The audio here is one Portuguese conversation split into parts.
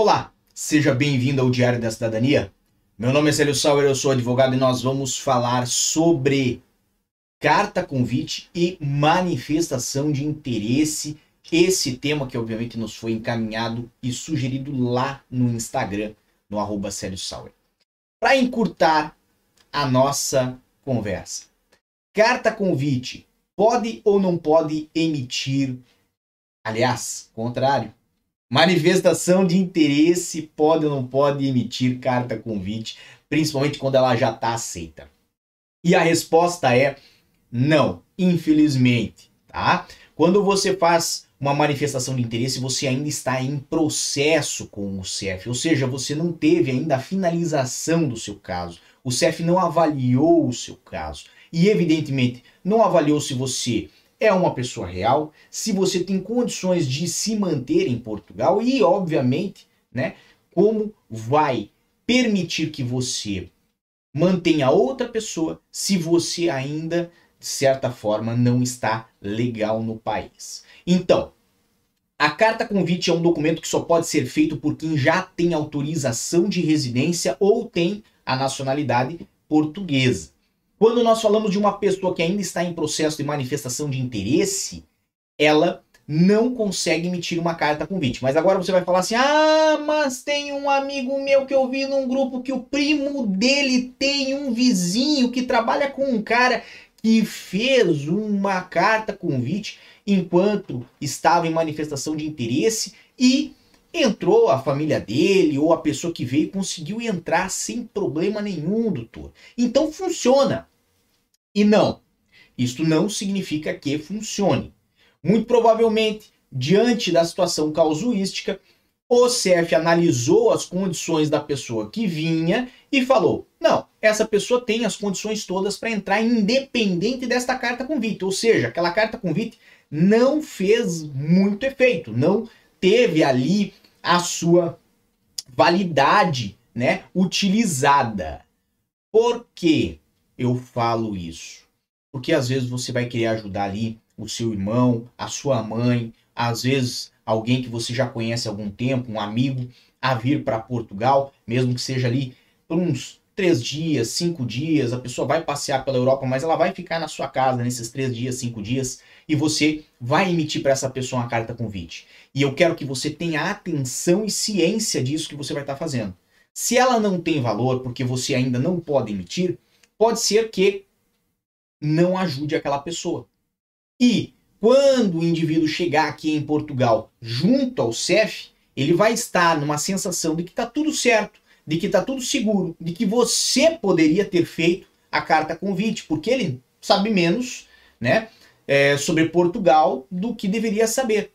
Olá, seja bem-vindo ao Diário da Cidadania. Meu nome é Célio Sauer, eu sou advogado e nós vamos falar sobre carta convite e manifestação de interesse. Esse tema que obviamente nos foi encaminhado e sugerido lá no Instagram, no arroba Célio Sauer. Para encurtar a nossa conversa. Carta convite pode ou não pode emitir? Aliás, contrário, Manifestação de interesse pode ou não pode emitir carta convite, principalmente quando ela já está aceita. E a resposta é não, infelizmente, tá? Quando você faz uma manifestação de interesse, você ainda está em processo com o CEF, ou seja, você não teve ainda a finalização do seu caso. O CEF não avaliou o seu caso. E evidentemente, não avaliou se você é uma pessoa real, se você tem condições de se manter em Portugal e, obviamente, né, como vai permitir que você mantenha outra pessoa se você ainda, de certa forma, não está legal no país. Então, a carta convite é um documento que só pode ser feito por quem já tem autorização de residência ou tem a nacionalidade portuguesa. Quando nós falamos de uma pessoa que ainda está em processo de manifestação de interesse, ela não consegue emitir uma carta convite. Mas agora você vai falar assim: ah, mas tem um amigo meu que eu vi num grupo que o primo dele tem um vizinho que trabalha com um cara que fez uma carta convite enquanto estava em manifestação de interesse e entrou a família dele ou a pessoa que veio conseguiu entrar sem problema nenhum, doutor. Então funciona. E não, isto não significa que funcione. Muito provavelmente, diante da situação causuística, o CF analisou as condições da pessoa que vinha e falou: não, essa pessoa tem as condições todas para entrar independente desta carta convite. Ou seja, aquela carta convite não fez muito efeito, não teve ali a sua validade né, utilizada. Por quê? eu falo isso? Porque às vezes você vai querer ajudar ali o seu irmão, a sua mãe, às vezes alguém que você já conhece há algum tempo, um amigo, a vir para Portugal, mesmo que seja ali por uns três dias, cinco dias, a pessoa vai passear pela Europa, mas ela vai ficar na sua casa nesses três dias, cinco dias, e você vai emitir para essa pessoa uma carta convite. E eu quero que você tenha atenção e ciência disso que você vai estar tá fazendo. Se ela não tem valor, porque você ainda não pode emitir, pode ser que não ajude aquela pessoa. E quando o indivíduo chegar aqui em Portugal junto ao CEF, ele vai estar numa sensação de que está tudo certo, de que está tudo seguro, de que você poderia ter feito a carta convite, porque ele sabe menos né, é, sobre Portugal do que deveria saber.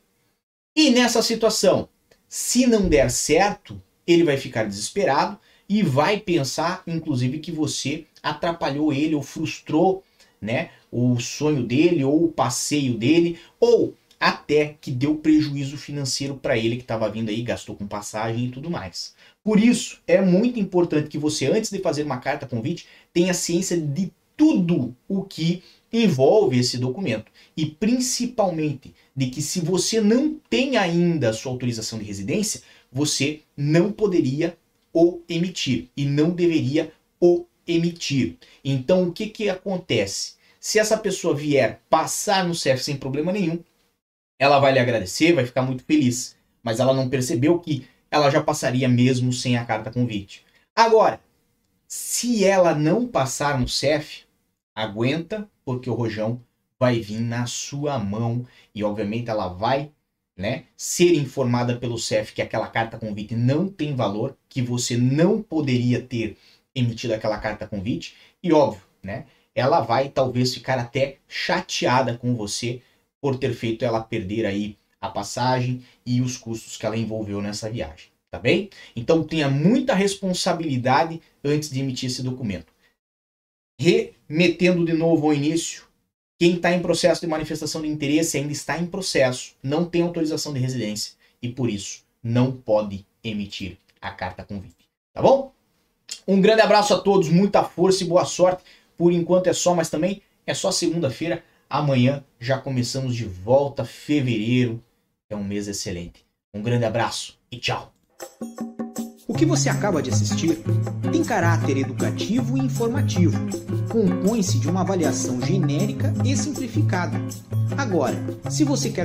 E nessa situação, se não der certo, ele vai ficar desesperado e vai pensar, inclusive, que você atrapalhou ele ou frustrou, né, o sonho dele ou o passeio dele, ou até que deu prejuízo financeiro para ele que estava vindo aí, gastou com passagem e tudo mais. Por isso, é muito importante que você, antes de fazer uma carta convite, tenha ciência de tudo o que envolve esse documento. E principalmente de que se você não tem ainda a sua autorização de residência, você não poderia o emitir e não deveria o emitir. Então, o que, que acontece? Se essa pessoa vier passar no CEF sem problema nenhum, ela vai lhe agradecer, vai ficar muito feliz, mas ela não percebeu que ela já passaria mesmo sem a carta convite. Agora, se ela não passar no CEF, aguenta, porque o rojão vai vir na sua mão e obviamente ela vai né, ser informada pelo CEF que aquela carta convite não tem valor, que você não poderia ter emitido aquela carta convite, e óbvio, né, ela vai talvez ficar até chateada com você por ter feito ela perder aí a passagem e os custos que ela envolveu nessa viagem, tá bem? Então tenha muita responsabilidade antes de emitir esse documento. Remetendo de novo ao início, quem está em processo de manifestação de interesse ainda está em processo, não tem autorização de residência e por isso não pode emitir a carta convite. Tá bom? Um grande abraço a todos, muita força e boa sorte. Por enquanto é só, mas também é só segunda-feira. Amanhã já começamos de volta, fevereiro. É um mês excelente. Um grande abraço e tchau. O que você acaba de assistir tem caráter educativo e informativo. Compõe-se de uma avaliação genérica e simplificada. Agora, se você quer